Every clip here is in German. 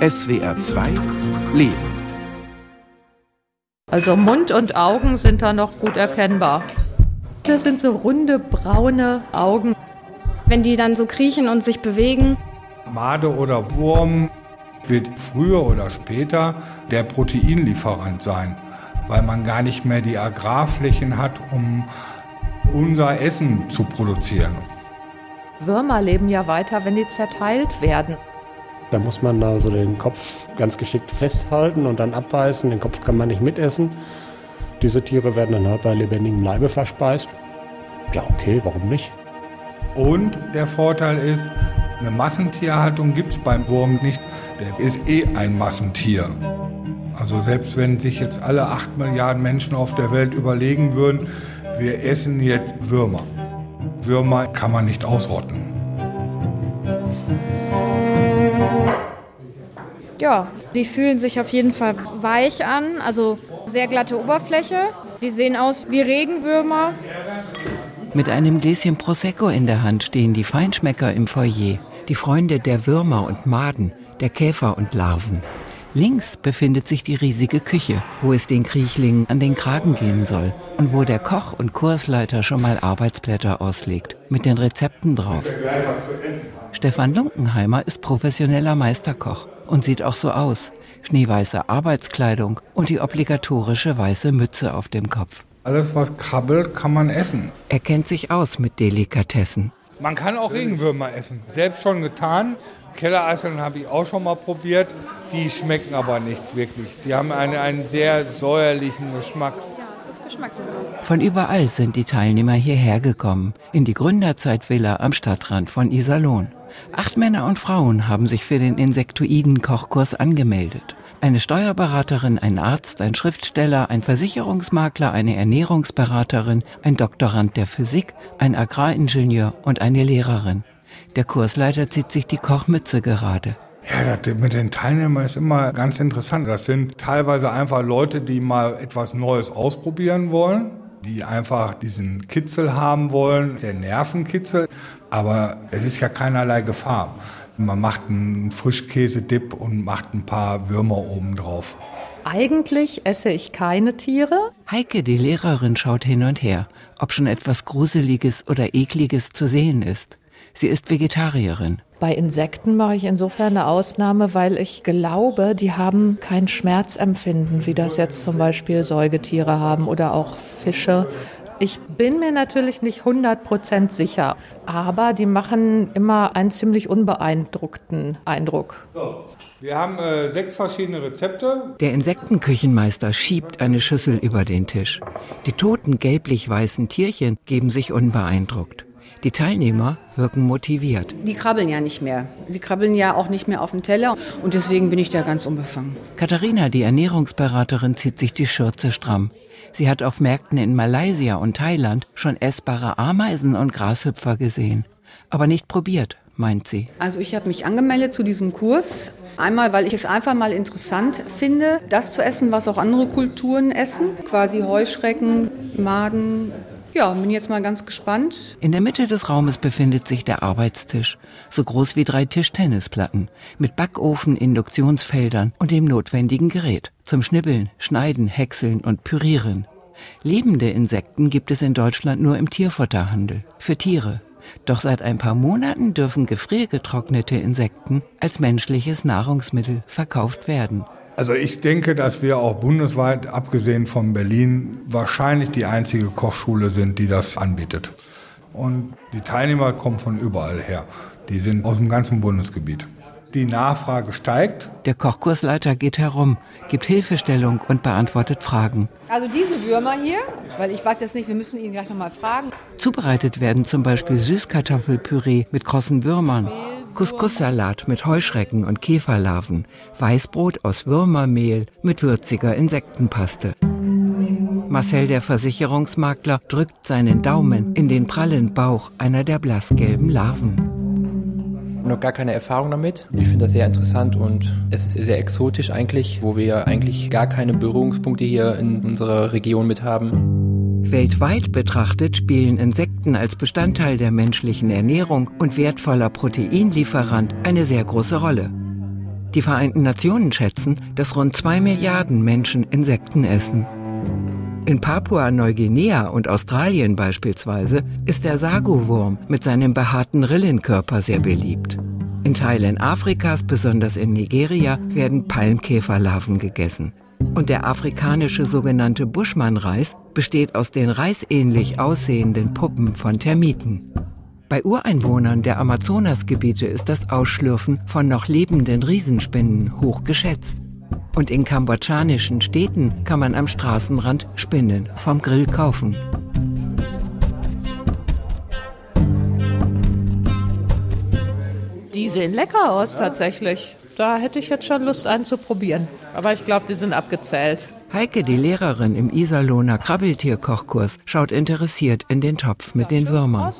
SWR 2 Leben. Also Mund und Augen sind da noch gut erkennbar. Das sind so runde, braune Augen. Wenn die dann so kriechen und sich bewegen. Made oder Wurm wird früher oder später der Proteinlieferant sein, weil man gar nicht mehr die Agrarflächen hat, um unser Essen zu produzieren. Würmer leben ja weiter, wenn die zerteilt werden. Da muss man also den Kopf ganz geschickt festhalten und dann abbeißen. Den Kopf kann man nicht mitessen. Diese Tiere werden dann halt bei lebendigem Leibe verspeist. Ja, okay, warum nicht? Und der Vorteil ist, eine Massentierhaltung gibt es beim Wurm nicht. Der ist eh ein Massentier. Also selbst wenn sich jetzt alle 8 Milliarden Menschen auf der Welt überlegen würden, wir essen jetzt Würmer. Würmer kann man nicht ausrotten. Ja, die fühlen sich auf jeden Fall weich an, also sehr glatte Oberfläche. Die sehen aus wie Regenwürmer. Mit einem Gläschen Prosecco in der Hand stehen die Feinschmecker im Foyer, die Freunde der Würmer und Maden, der Käfer und Larven. Links befindet sich die riesige Küche, wo es den Kriechlingen an den Kragen gehen soll und wo der Koch und Kursleiter schon mal Arbeitsblätter auslegt, mit den Rezepten drauf. Stefan Lunkenheimer ist professioneller Meisterkoch und sieht auch so aus. Schneeweiße Arbeitskleidung und die obligatorische weiße Mütze auf dem Kopf. Alles, was krabbelt, kann man essen. Er kennt sich aus mit Delikatessen. Man kann auch Regenwürmer essen. Selbst schon getan. Kellereiseln habe ich auch schon mal probiert. Die schmecken aber nicht wirklich. Die haben eine, einen sehr säuerlichen Geschmack. Von überall sind die Teilnehmer hierher gekommen, in die Gründerzeitvilla am Stadtrand von Iserlohn. Acht Männer und Frauen haben sich für den Insektoiden-Kochkurs angemeldet. Eine Steuerberaterin, ein Arzt, ein Schriftsteller, ein Versicherungsmakler, eine Ernährungsberaterin, ein Doktorand der Physik, ein Agraringenieur und eine Lehrerin. Der Kursleiter zieht sich die Kochmütze gerade. Ja, das mit den Teilnehmern ist immer ganz interessant. Das sind teilweise einfach Leute, die mal etwas Neues ausprobieren wollen, die einfach diesen Kitzel haben wollen, der Nervenkitzel. Aber es ist ja keinerlei Gefahr. Man macht einen Frischkäse-Dip und macht ein paar Würmer oben drauf. Eigentlich esse ich keine Tiere. Heike, die Lehrerin, schaut hin und her, ob schon etwas Gruseliges oder Ekliges zu sehen ist. Sie ist Vegetarierin. Bei Insekten mache ich insofern eine Ausnahme, weil ich glaube, die haben kein Schmerzempfinden, wie das jetzt zum Beispiel Säugetiere haben oder auch Fische. Ich bin mir natürlich nicht 100% sicher, aber die machen immer einen ziemlich unbeeindruckten Eindruck. So. Wir haben äh, sechs verschiedene Rezepte. Der Insektenküchenmeister schiebt eine Schüssel über den Tisch. Die toten gelblich-weißen Tierchen geben sich unbeeindruckt. Die Teilnehmer wirken motiviert. Die krabbeln ja nicht mehr. Die krabbeln ja auch nicht mehr auf dem Teller und deswegen bin ich da ganz unbefangen. Katharina, die Ernährungsberaterin, zieht sich die Schürze stramm. Sie hat auf Märkten in Malaysia und Thailand schon essbare Ameisen und Grashüpfer gesehen. Aber nicht probiert, meint sie. Also ich habe mich angemeldet zu diesem Kurs. Einmal, weil ich es einfach mal interessant finde, das zu essen, was auch andere Kulturen essen. Quasi Heuschrecken, Maden, ja, bin jetzt mal ganz gespannt. In der Mitte des Raumes befindet sich der Arbeitstisch, so groß wie drei Tischtennisplatten, mit Backofen, Induktionsfeldern und dem notwendigen Gerät zum Schnibbeln, Schneiden, Häckseln und Pürieren. Lebende Insekten gibt es in Deutschland nur im Tierfutterhandel, für Tiere. Doch seit ein paar Monaten dürfen gefriergetrocknete Insekten als menschliches Nahrungsmittel verkauft werden. Also ich denke, dass wir auch bundesweit, abgesehen von Berlin, wahrscheinlich die einzige Kochschule sind, die das anbietet. Und die Teilnehmer kommen von überall her. Die sind aus dem ganzen Bundesgebiet. Die Nachfrage steigt. Der Kochkursleiter geht herum, gibt Hilfestellung und beantwortet Fragen. Also diese Würmer hier, weil ich weiß jetzt nicht, wir müssen ihn gleich nochmal fragen. Zubereitet werden zum Beispiel Süßkartoffelpüree mit krossen Würmern. Couscous-Salat mit Heuschrecken und Käferlarven, Weißbrot aus Würmermehl mit würziger Insektenpaste. Marcel, der Versicherungsmakler, drückt seinen Daumen in den prallen Bauch einer der blassgelben Larven noch gar keine Erfahrung damit. Ich finde das sehr interessant und es ist sehr exotisch eigentlich, wo wir eigentlich gar keine Berührungspunkte hier in unserer Region mit haben. Weltweit betrachtet spielen Insekten als Bestandteil der menschlichen Ernährung und wertvoller Proteinlieferant eine sehr große Rolle. Die Vereinten Nationen schätzen, dass rund zwei Milliarden Menschen Insekten essen. In Papua-Neuguinea und Australien beispielsweise ist der Sago-Wurm mit seinem behaarten Rillenkörper sehr beliebt. In Teilen Afrikas, besonders in Nigeria, werden Palmkäferlarven gegessen. Und der afrikanische sogenannte Buschmann-Reis besteht aus den reisähnlich aussehenden Puppen von Termiten. Bei Ureinwohnern der Amazonasgebiete ist das Ausschlürfen von noch lebenden Riesenspinnen hoch geschätzt. Und in kambodschanischen Städten kann man am Straßenrand Spinnen vom Grill kaufen. Die sehen lecker aus tatsächlich. Da hätte ich jetzt schon Lust, einen zu probieren. Aber ich glaube, die sind abgezählt. Heike, die Lehrerin im Iserlohner Krabbeltierkochkurs, schaut interessiert in den Topf mit den Würmern.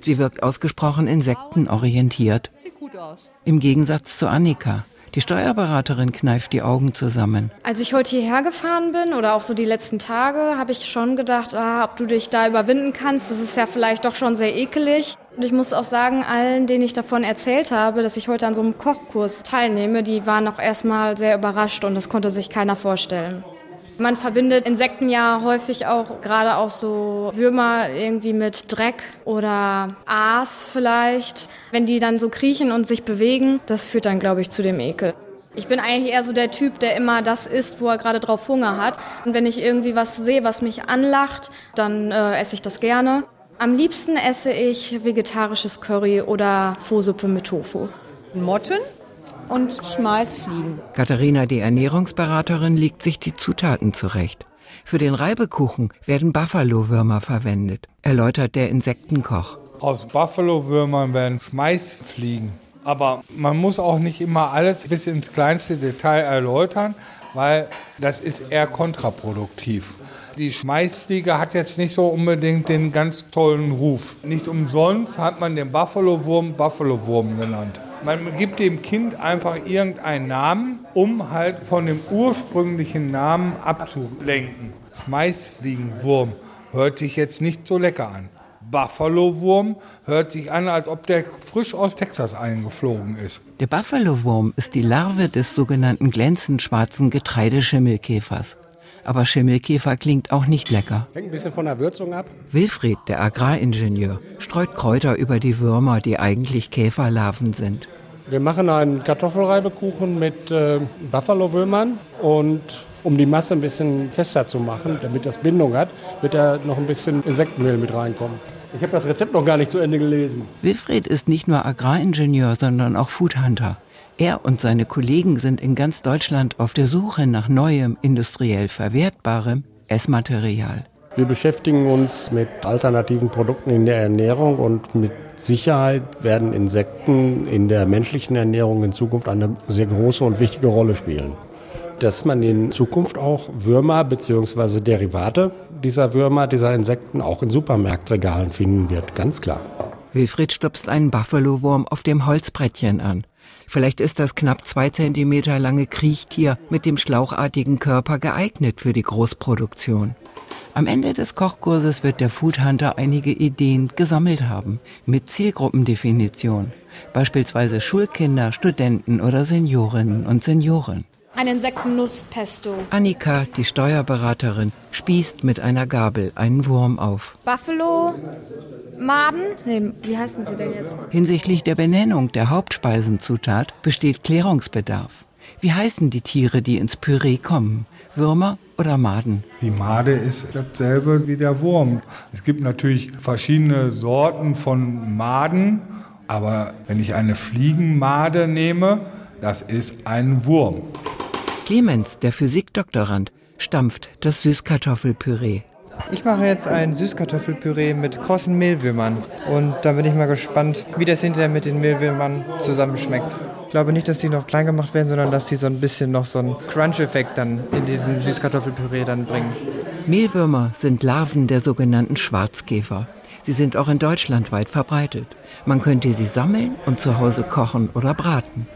Sie wirkt ausgesprochen insektenorientiert. Im Gegensatz zu Annika. Die Steuerberaterin kneift die Augen zusammen. Als ich heute hierher gefahren bin oder auch so die letzten Tage, habe ich schon gedacht, ah, ob du dich da überwinden kannst. Das ist ja vielleicht doch schon sehr ekelig. Und ich muss auch sagen, allen, denen ich davon erzählt habe, dass ich heute an so einem Kochkurs teilnehme, die waren auch erstmal sehr überrascht und das konnte sich keiner vorstellen. Man verbindet Insekten ja häufig auch, gerade auch so Würmer irgendwie mit Dreck oder Aas vielleicht. Wenn die dann so kriechen und sich bewegen, das führt dann, glaube ich, zu dem Ekel. Ich bin eigentlich eher so der Typ, der immer das isst, wo er gerade drauf Hunger hat. Und wenn ich irgendwie was sehe, was mich anlacht, dann äh, esse ich das gerne. Am liebsten esse ich vegetarisches Curry oder Fosuppe mit Tofu. Motten und Schmeißfliegen. Katharina, die Ernährungsberaterin, legt sich die Zutaten zurecht. Für den Reibekuchen werden Buffalo-Würmer verwendet, erläutert der Insektenkoch. Aus Buffalo-Würmern werden Schmeißfliegen. Aber man muss auch nicht immer alles bis ins kleinste Detail erläutern, weil das ist eher kontraproduktiv. Die Schmeißfliege hat jetzt nicht so unbedingt den ganz tollen Ruf. Nicht umsonst hat man den Buffalo-Wurm Buffalo-Wurm genannt. Man gibt dem Kind einfach irgendeinen Namen, um halt von dem ursprünglichen Namen abzulenken. Schmeißfliegenwurm hört sich jetzt nicht so lecker an. Buffalo-Wurm hört sich an, als ob der frisch aus Texas eingeflogen ist. Der Buffalo-Wurm ist die Larve des sogenannten glänzend schwarzen Getreideschimmelkäfers. Aber Schimmelkäfer klingt auch nicht lecker. Hängt ein bisschen von der Würzung ab. Wilfried, der Agraringenieur, streut Kräuter über die Würmer, die eigentlich Käferlarven sind. Wir machen einen Kartoffelreibekuchen mit äh, Buffalo-Würmern und um die Masse ein bisschen fester zu machen, damit das Bindung hat, wird da noch ein bisschen Insektenmehl mit reinkommen. Ich habe das Rezept noch gar nicht zu Ende gelesen. Wilfried ist nicht nur Agraringenieur, sondern auch Foodhunter. Er und seine Kollegen sind in ganz Deutschland auf der Suche nach neuem, industriell verwertbarem Essmaterial. Wir beschäftigen uns mit alternativen Produkten in der Ernährung und mit Sicherheit werden Insekten in der menschlichen Ernährung in Zukunft eine sehr große und wichtige Rolle spielen. Dass man in Zukunft auch Würmer bzw. Derivate dieser Würmer, dieser Insekten auch in Supermarktregalen finden wird, ganz klar. Wilfried stupst einen Buffalo-Wurm auf dem Holzbrettchen an. Vielleicht ist das knapp zwei Zentimeter lange Kriechtier mit dem schlauchartigen Körper geeignet für die Großproduktion. Am Ende des Kochkurses wird der Foodhunter einige Ideen gesammelt haben, mit Zielgruppendefinition, beispielsweise Schulkinder, Studenten oder Seniorinnen und Senioren. Ein Insektennusspesto. Annika, die Steuerberaterin, spießt mit einer Gabel einen Wurm auf. Buffalo, Maden, nee, wie heißen sie denn jetzt? Hinsichtlich der Benennung der Hauptspeisenzutat besteht Klärungsbedarf. Wie heißen die Tiere, die ins Püree kommen? Würmer oder Maden? Die Made ist dasselbe wie der Wurm. Es gibt natürlich verschiedene Sorten von Maden, aber wenn ich eine Fliegenmade nehme, das ist ein Wurm. Clemens, der Physikdoktorand, stampft das Süßkartoffelpüree. Ich mache jetzt ein Süßkartoffelpüree mit krossen Mehlwürmern. Und da bin ich mal gespannt, wie das hinterher mit den Mehlwürmern zusammenschmeckt. Ich glaube nicht, dass die noch klein gemacht werden, sondern dass die so ein bisschen noch so einen Crunch-Effekt dann in diesem Süßkartoffelpüree dann bringen. Mehlwürmer sind Larven der sogenannten Schwarzkäfer. Sie sind auch in Deutschland weit verbreitet. Man könnte sie sammeln und zu Hause kochen oder braten.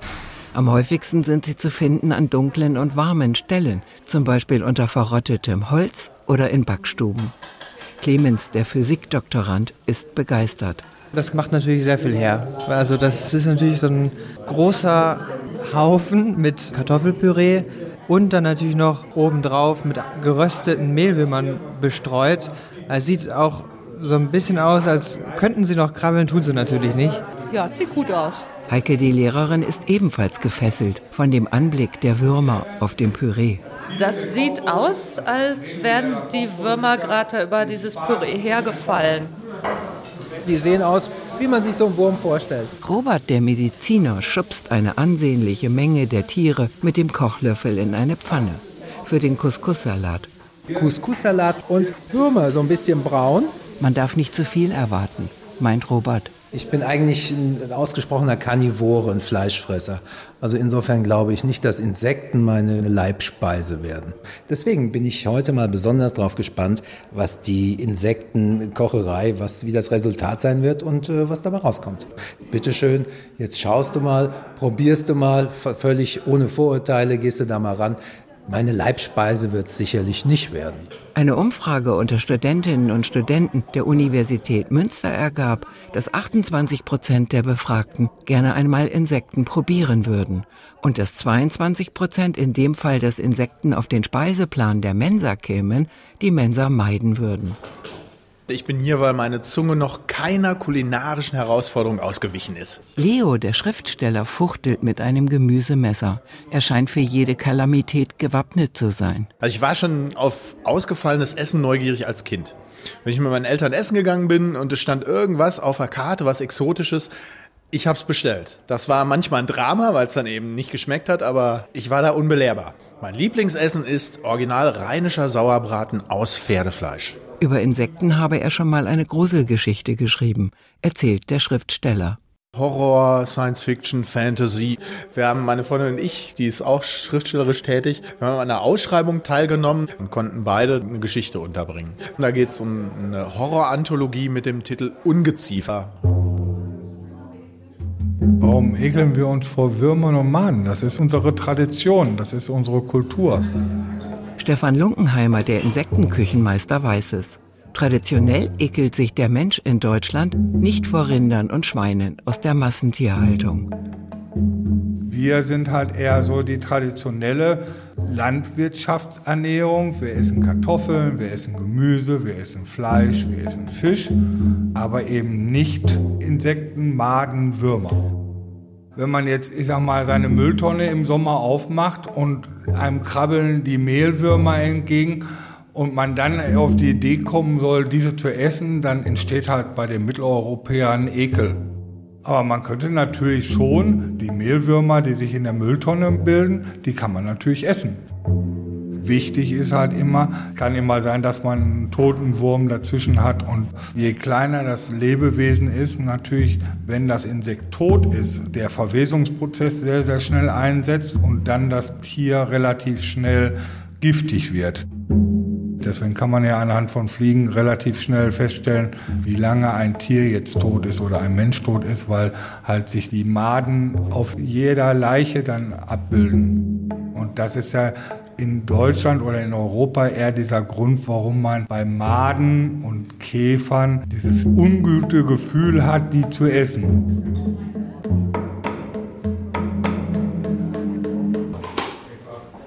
Am häufigsten sind sie zu finden an dunklen und warmen Stellen, zum Beispiel unter verrottetem Holz oder in Backstuben. Clemens, der Physikdoktorand, ist begeistert. Das macht natürlich sehr viel her. Also das ist natürlich so ein großer Haufen mit Kartoffelpüree und dann natürlich noch obendrauf mit gerösteten Mehlwürmern bestreut. Es sieht auch so ein bisschen aus, als könnten sie noch krabbeln, tun sie natürlich nicht. Ja, sieht gut aus. Heike, die Lehrerin, ist ebenfalls gefesselt von dem Anblick der Würmer auf dem Püree. Das sieht aus, als wären die Würmer gerade über dieses Püree hergefallen. Die sehen aus, wie man sich so einen Wurm vorstellt. Robert, der Mediziner, schubst eine ansehnliche Menge der Tiere mit dem Kochlöffel in eine Pfanne für den Couscous-Salat. Couscous-Salat und Würmer, so ein bisschen braun. Man darf nicht zu viel erwarten, meint Robert. Ich bin eigentlich ein ausgesprochener Karnivore und Fleischfresser. Also insofern glaube ich nicht, dass Insekten meine Leibspeise werden. Deswegen bin ich heute mal besonders darauf gespannt, was die Insektenkocherei, was, wie das Resultat sein wird und äh, was dabei rauskommt. Bitte schön, jetzt schaust du mal, probierst du mal, völlig ohne Vorurteile gehst du da mal ran. Meine Leibspeise wird es sicherlich nicht werden. Eine Umfrage unter Studentinnen und Studenten der Universität Münster ergab, dass 28 Prozent der Befragten gerne einmal Insekten probieren würden und dass 22 Prozent in dem Fall, dass Insekten auf den Speiseplan der Mensa kämen, die Mensa meiden würden. Ich bin hier, weil meine Zunge noch keiner kulinarischen Herausforderung ausgewichen ist. Leo, der Schriftsteller, fuchtelt mit einem Gemüsemesser. Er scheint für jede Kalamität gewappnet zu sein. Also ich war schon auf ausgefallenes Essen neugierig als Kind. Wenn ich mit meinen Eltern essen gegangen bin und es stand irgendwas auf der Karte, was Exotisches, ich hab's bestellt. Das war manchmal ein Drama, weil es dann eben nicht geschmeckt hat, aber ich war da unbelehrbar. Mein Lieblingsessen ist original rheinischer Sauerbraten aus Pferdefleisch. Über Insekten habe er schon mal eine Gruselgeschichte geschrieben, erzählt der Schriftsteller. Horror, Science Fiction, Fantasy. Wir haben, meine Freundin und ich, die ist auch schriftstellerisch tätig, wir haben an einer Ausschreibung teilgenommen und konnten beide eine Geschichte unterbringen. Da geht es um eine Horroranthologie mit dem Titel Ungeziefer. Warum ekeln wir uns vor Würmern und Maden? Das ist unsere Tradition, das ist unsere Kultur. Stefan Lunkenheimer, der Insektenküchenmeister, weiß es. Traditionell ekelt sich der Mensch in Deutschland nicht vor Rindern und Schweinen aus der Massentierhaltung. Wir sind halt eher so die traditionelle Landwirtschaftsernährung. Wir essen Kartoffeln, wir essen Gemüse, wir essen Fleisch, wir essen Fisch, aber eben nicht Insekten, Maden, Würmer. Wenn man jetzt, ich sag mal, seine Mülltonne im Sommer aufmacht und einem krabbeln die Mehlwürmer entgegen und man dann auf die Idee kommen soll, diese zu essen, dann entsteht halt bei den Mitteleuropäern Ekel. Aber man könnte natürlich schon die Mehlwürmer, die sich in der Mülltonne bilden, die kann man natürlich essen. Wichtig ist halt immer, kann immer sein, dass man einen toten Wurm dazwischen hat. Und je kleiner das Lebewesen ist, natürlich, wenn das Insekt tot ist, der Verwesungsprozess sehr, sehr schnell einsetzt und dann das Tier relativ schnell giftig wird. Deswegen kann man ja anhand von Fliegen relativ schnell feststellen, wie lange ein Tier jetzt tot ist oder ein Mensch tot ist, weil halt sich die Maden auf jeder Leiche dann abbilden. Und das ist ja in Deutschland oder in Europa eher dieser Grund, warum man bei Maden und Käfern dieses ungute Gefühl hat, die zu essen.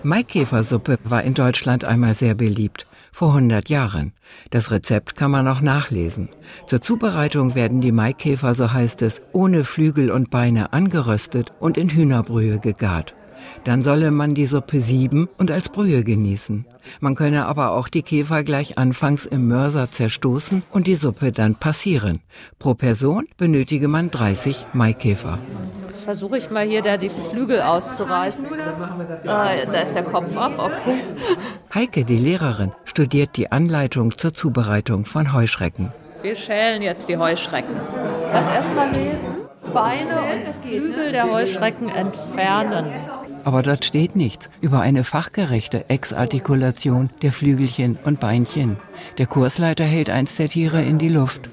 Maikäfersuppe war in Deutschland einmal sehr beliebt, vor 100 Jahren. Das Rezept kann man auch nachlesen. Zur Zubereitung werden die Maikäfer, so heißt es, ohne Flügel und Beine angeröstet und in Hühnerbrühe gegart. Dann solle man die Suppe sieben und als Brühe genießen. Man könne aber auch die Käfer gleich anfangs im Mörser zerstoßen und die Suppe dann passieren. Pro Person benötige man 30 Maikäfer. Jetzt versuche ich mal hier da die Flügel auszureißen. Ah, da ist der Kopf ab, okay. Heike, die Lehrerin, studiert die Anleitung zur Zubereitung von Heuschrecken. Wir schälen jetzt die Heuschrecken. Das erstmal lesen. Beine und Flügel der Heuschrecken entfernen. Aber dort steht nichts über eine fachgerechte Exartikulation der Flügelchen und Beinchen. Der Kursleiter hält eins der Tiere in die Luft.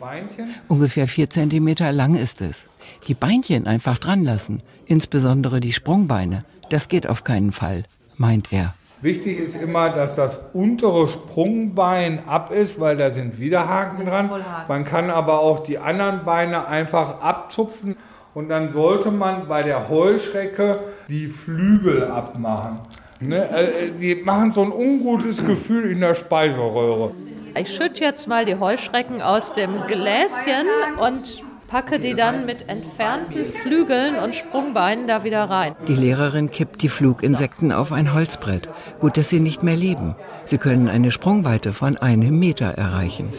Ungefähr vier Zentimeter lang ist es. Die Beinchen einfach dran lassen, insbesondere die Sprungbeine, das geht auf keinen Fall, meint er. Wichtig ist immer, dass das untere Sprungbein ab ist, weil da sind Widerhaken dran. Man kann aber auch die anderen Beine einfach abzupfen und dann sollte man bei der Heuschrecke die Flügel abmachen. Ne? Äh, die machen so ein ungutes Gefühl in der Speiseröhre. Ich schütte jetzt mal die Heuschrecken aus dem Gläschen und packe die dann mit entfernten Flügeln und Sprungbeinen da wieder rein. Die Lehrerin kippt die Fluginsekten auf ein Holzbrett. Gut, dass sie nicht mehr leben. Sie können eine Sprungweite von einem Meter erreichen.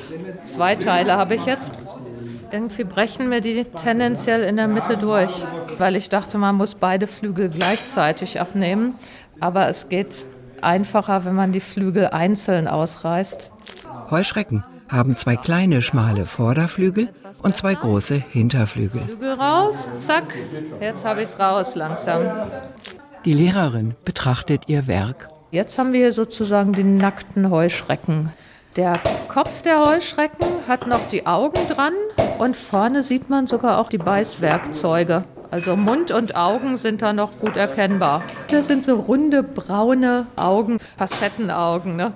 Zwei Teile habe ich jetzt. Irgendwie brechen mir die tendenziell in der Mitte durch, weil ich dachte, man muss beide Flügel gleichzeitig abnehmen. Aber es geht einfacher, wenn man die Flügel einzeln ausreißt. Heuschrecken haben zwei kleine, schmale Vorderflügel und zwei große Hinterflügel. Flügel raus, zack, jetzt habe ich es raus langsam. Die Lehrerin betrachtet ihr Werk. Jetzt haben wir sozusagen die nackten Heuschrecken. Der Kopf der Heuschrecken hat noch die Augen dran und vorne sieht man sogar auch die Beißwerkzeuge. Also Mund und Augen sind da noch gut erkennbar. Das sind so runde, braune Augen, Facettenaugen. Ne?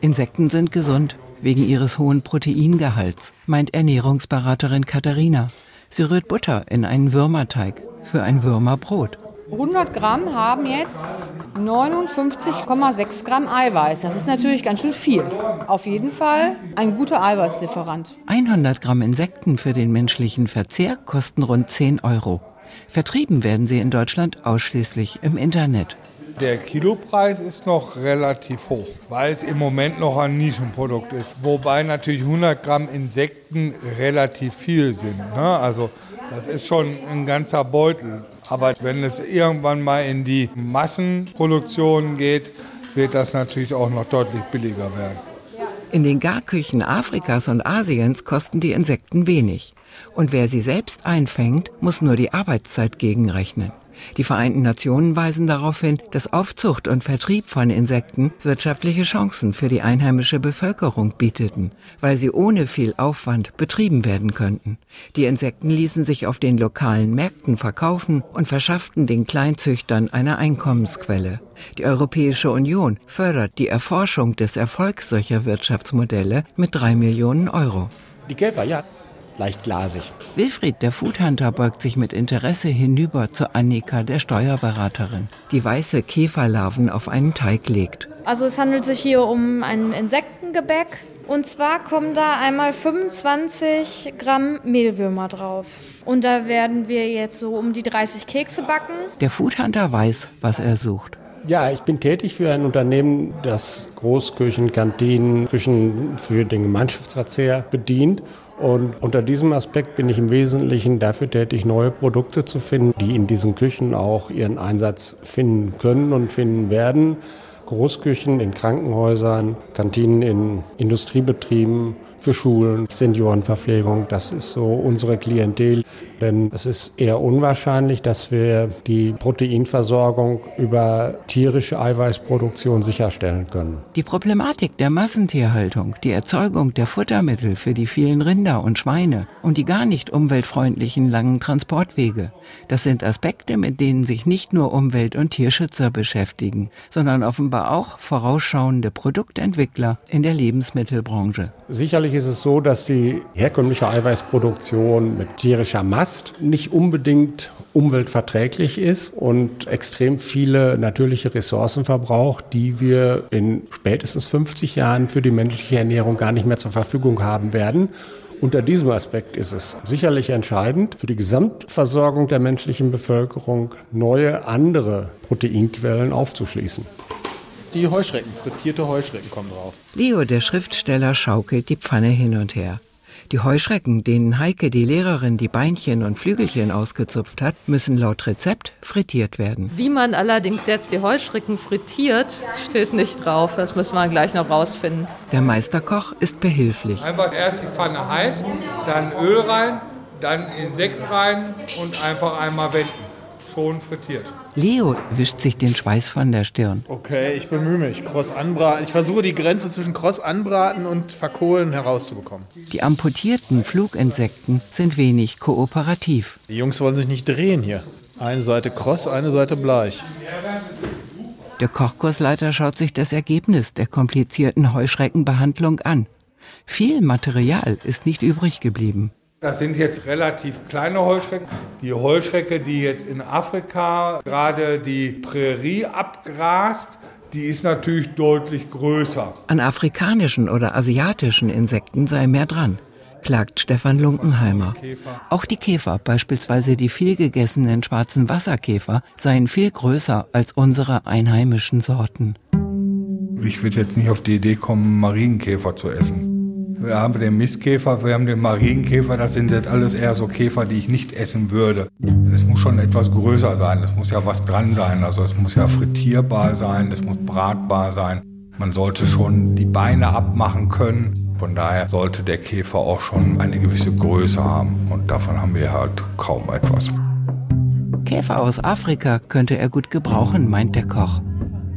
Insekten sind gesund, wegen ihres hohen Proteingehalts, meint Ernährungsberaterin Katharina. Sie rührt Butter in einen Würmerteig für ein Würmerbrot. 100 Gramm haben jetzt 59,6 Gramm Eiweiß. Das ist natürlich ganz schön viel. Auf jeden Fall ein guter Eiweißlieferant. 100 Gramm Insekten für den menschlichen Verzehr kosten rund 10 Euro. Vertrieben werden sie in Deutschland ausschließlich im Internet. Der Kilopreis ist noch relativ hoch, weil es im Moment noch ein Nischenprodukt ist. Wobei natürlich 100 Gramm Insekten relativ viel sind. Ne? Also das ist schon ein ganzer Beutel. Aber wenn es irgendwann mal in die Massenproduktion geht, wird das natürlich auch noch deutlich billiger werden. In den Garküchen Afrikas und Asiens kosten die Insekten wenig. Und wer sie selbst einfängt, muss nur die Arbeitszeit gegenrechnen. Die Vereinten Nationen weisen darauf hin, dass Aufzucht und Vertrieb von Insekten wirtschaftliche Chancen für die einheimische Bevölkerung bieteten, weil sie ohne viel Aufwand betrieben werden könnten. Die Insekten ließen sich auf den lokalen Märkten verkaufen und verschafften den Kleinzüchtern eine Einkommensquelle. Die Europäische Union fördert die Erforschung des Erfolgs solcher Wirtschaftsmodelle mit drei Millionen Euro. Die Käfer, ja, leicht glasig. Wilfried, der Foodhunter, beugt sich mit Interesse hinüber zu Annika, der Steuerberaterin, die weiße Käferlarven auf einen Teig legt. Also es handelt sich hier um ein Insektengebäck. Und zwar kommen da einmal 25 Gramm Mehlwürmer drauf. Und da werden wir jetzt so um die 30 Kekse backen. Der Foodhunter weiß, was er sucht. Ja, ich bin tätig für ein Unternehmen, das Großküchen, Kantinen, Küchen für den Gemeinschaftsverzehr bedient. Und unter diesem Aspekt bin ich im Wesentlichen dafür tätig, neue Produkte zu finden, die in diesen Küchen auch ihren Einsatz finden können und finden werden. Großküchen in Krankenhäusern, Kantinen in Industriebetrieben, für Schulen, Seniorenverpflegung. Das ist so unsere Klientel. Denn es ist eher unwahrscheinlich, dass wir die Proteinversorgung über tierische Eiweißproduktion sicherstellen können. Die Problematik der Massentierhaltung, die Erzeugung der Futtermittel für die vielen Rinder und Schweine und die gar nicht umweltfreundlichen langen Transportwege, das sind Aspekte, mit denen sich nicht nur Umwelt- und Tierschützer beschäftigen, sondern offenbar auch vorausschauende Produktentwickler in der Lebensmittelbranche. Sicherlich ist es so, dass die herkömmliche Eiweißproduktion mit tierischer Mast nicht unbedingt umweltverträglich ist und extrem viele natürliche Ressourcen verbraucht, die wir in spätestens 50 Jahren für die menschliche Ernährung gar nicht mehr zur Verfügung haben werden. Unter diesem Aspekt ist es sicherlich entscheidend für die Gesamtversorgung der menschlichen Bevölkerung, neue andere Proteinquellen aufzuschließen. Die Heuschrecken, frittierte Heuschrecken kommen drauf. Leo, der Schriftsteller, schaukelt die Pfanne hin und her. Die Heuschrecken, denen Heike, die Lehrerin, die Beinchen und Flügelchen ausgezupft hat, müssen laut Rezept frittiert werden. Wie man allerdings jetzt die Heuschrecken frittiert, steht nicht drauf. Das müssen wir gleich noch rausfinden. Der Meisterkoch ist behilflich. Einfach erst die Pfanne heiß, dann Öl rein, dann Insekt rein und einfach einmal wenden. Schon frittiert. Leo wischt sich den Schweiß von der Stirn. Okay, ich bemühe mich. Kross anbraten. Ich versuche die Grenze zwischen Kross anbraten und verkohlen herauszubekommen. Die amputierten Fluginsekten sind wenig kooperativ. Die Jungs wollen sich nicht drehen hier. Eine Seite kross, eine Seite bleich. Der Kochkursleiter schaut sich das Ergebnis der komplizierten Heuschreckenbehandlung an. Viel Material ist nicht übrig geblieben. Das sind jetzt relativ kleine Heuschrecken. Die Heuschrecke, die jetzt in Afrika gerade die Prärie abgrast, die ist natürlich deutlich größer. An afrikanischen oder asiatischen Insekten sei mehr dran, klagt Stefan Lunkenheimer. Auch die Käfer, beispielsweise die vielgegessenen schwarzen Wasserkäfer, seien viel größer als unsere einheimischen Sorten. Ich würde jetzt nicht auf die Idee kommen, Marienkäfer zu essen. Wir haben den Mistkäfer, wir haben den Marienkäfer, das sind jetzt alles eher so Käfer, die ich nicht essen würde. Es muss schon etwas größer sein, es muss ja was dran sein. Also es muss ja frittierbar sein, es muss bratbar sein. Man sollte schon die Beine abmachen können. Von daher sollte der Käfer auch schon eine gewisse Größe haben. Und davon haben wir halt kaum etwas. Käfer aus Afrika könnte er gut gebrauchen, meint der Koch.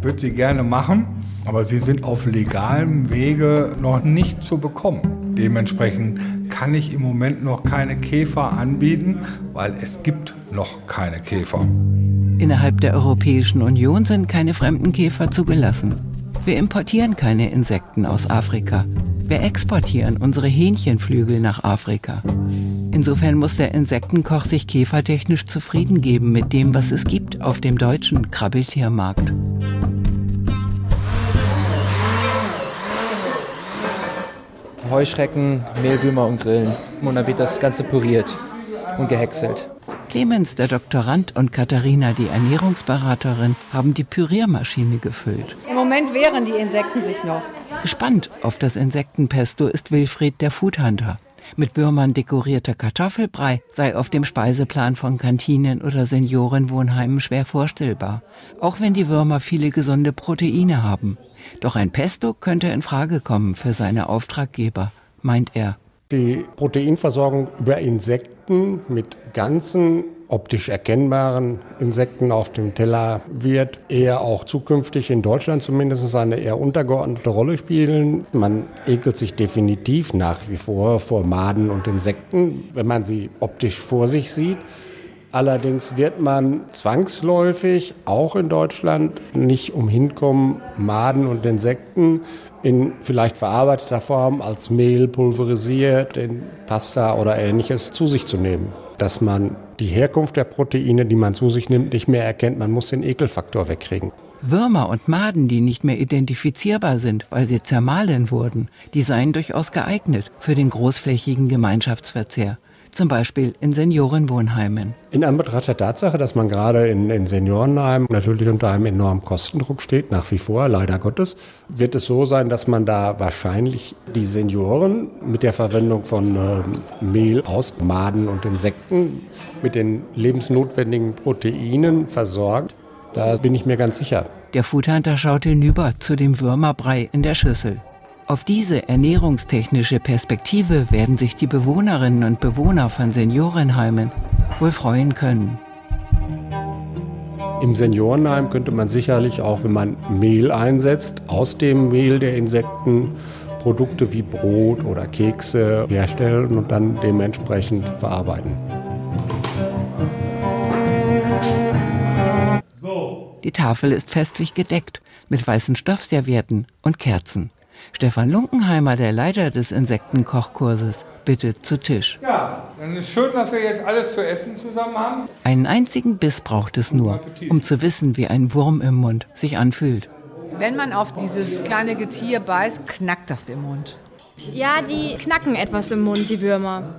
Würde sie gerne machen, aber sie sind auf legalem Wege noch nicht zu bekommen. Dementsprechend kann ich im Moment noch keine Käfer anbieten, weil es gibt noch keine Käfer. Innerhalb der Europäischen Union sind keine fremden Käfer zugelassen. Wir importieren keine Insekten aus Afrika. Wir exportieren unsere Hähnchenflügel nach Afrika. Insofern muss der Insektenkoch sich käfertechnisch zufrieden geben mit dem, was es gibt auf dem deutschen Krabbeltiermarkt. Heuschrecken, Mehlwürmer und Grillen. Und dann wird das Ganze püriert und gehäckselt. Clemens, der Doktorand, und Katharina, die Ernährungsberaterin, haben die Püriermaschine gefüllt. Im Moment wehren die Insekten sich noch. Gespannt auf das Insektenpesto ist Wilfried, der Foodhunter. Mit Würmern dekorierter Kartoffelbrei sei auf dem Speiseplan von Kantinen oder Seniorenwohnheimen schwer vorstellbar, auch wenn die Würmer viele gesunde Proteine haben. Doch ein Pesto könnte in Frage kommen für seine Auftraggeber, meint er. Die Proteinversorgung über Insekten mit ganzen optisch erkennbaren Insekten auf dem Teller wird eher auch zukünftig in Deutschland zumindest eine eher untergeordnete Rolle spielen. Man ekelt sich definitiv nach wie vor vor Maden und Insekten, wenn man sie optisch vor sich sieht. Allerdings wird man zwangsläufig auch in Deutschland nicht umhin kommen, Maden und Insekten in vielleicht verarbeiteter Form als Mehl pulverisiert, in Pasta oder ähnliches zu sich zu nehmen. Dass man die Herkunft der Proteine, die man zu sich nimmt, nicht mehr erkennt. Man muss den Ekelfaktor wegkriegen. Würmer und Maden, die nicht mehr identifizierbar sind, weil sie zermahlen wurden, die seien durchaus geeignet für den großflächigen Gemeinschaftsverzehr zum Beispiel in Seniorenwohnheimen. In Anbetracht der Tatsache, dass man gerade in, in Seniorenheimen natürlich unter einem enormen Kostendruck steht, nach wie vor, leider Gottes, wird es so sein, dass man da wahrscheinlich die Senioren mit der Verwendung von äh, Mehl aus Maden und Insekten mit den lebensnotwendigen Proteinen versorgt. Da bin ich mir ganz sicher. Der Foodhunter schaut hinüber zu dem Würmerbrei in der Schüssel. Auf diese ernährungstechnische Perspektive werden sich die Bewohnerinnen und Bewohner von Seniorenheimen wohl freuen können. Im Seniorenheim könnte man sicherlich auch, wenn man Mehl einsetzt, aus dem Mehl der Insekten Produkte wie Brot oder Kekse herstellen und dann dementsprechend verarbeiten. Die Tafel ist festlich gedeckt mit weißen Stoffservietten und Kerzen. Stefan Lunkenheimer, der Leiter des Insektenkochkurses, bittet zu Tisch. Ja, dann ist schön, dass wir jetzt alles zu essen zusammen haben. Einen einzigen Biss braucht es nur, um zu wissen, wie ein Wurm im Mund sich anfühlt. Wenn man auf dieses kleine Getier beißt, knackt das im Mund. Ja, die knacken etwas im Mund, die Würmer.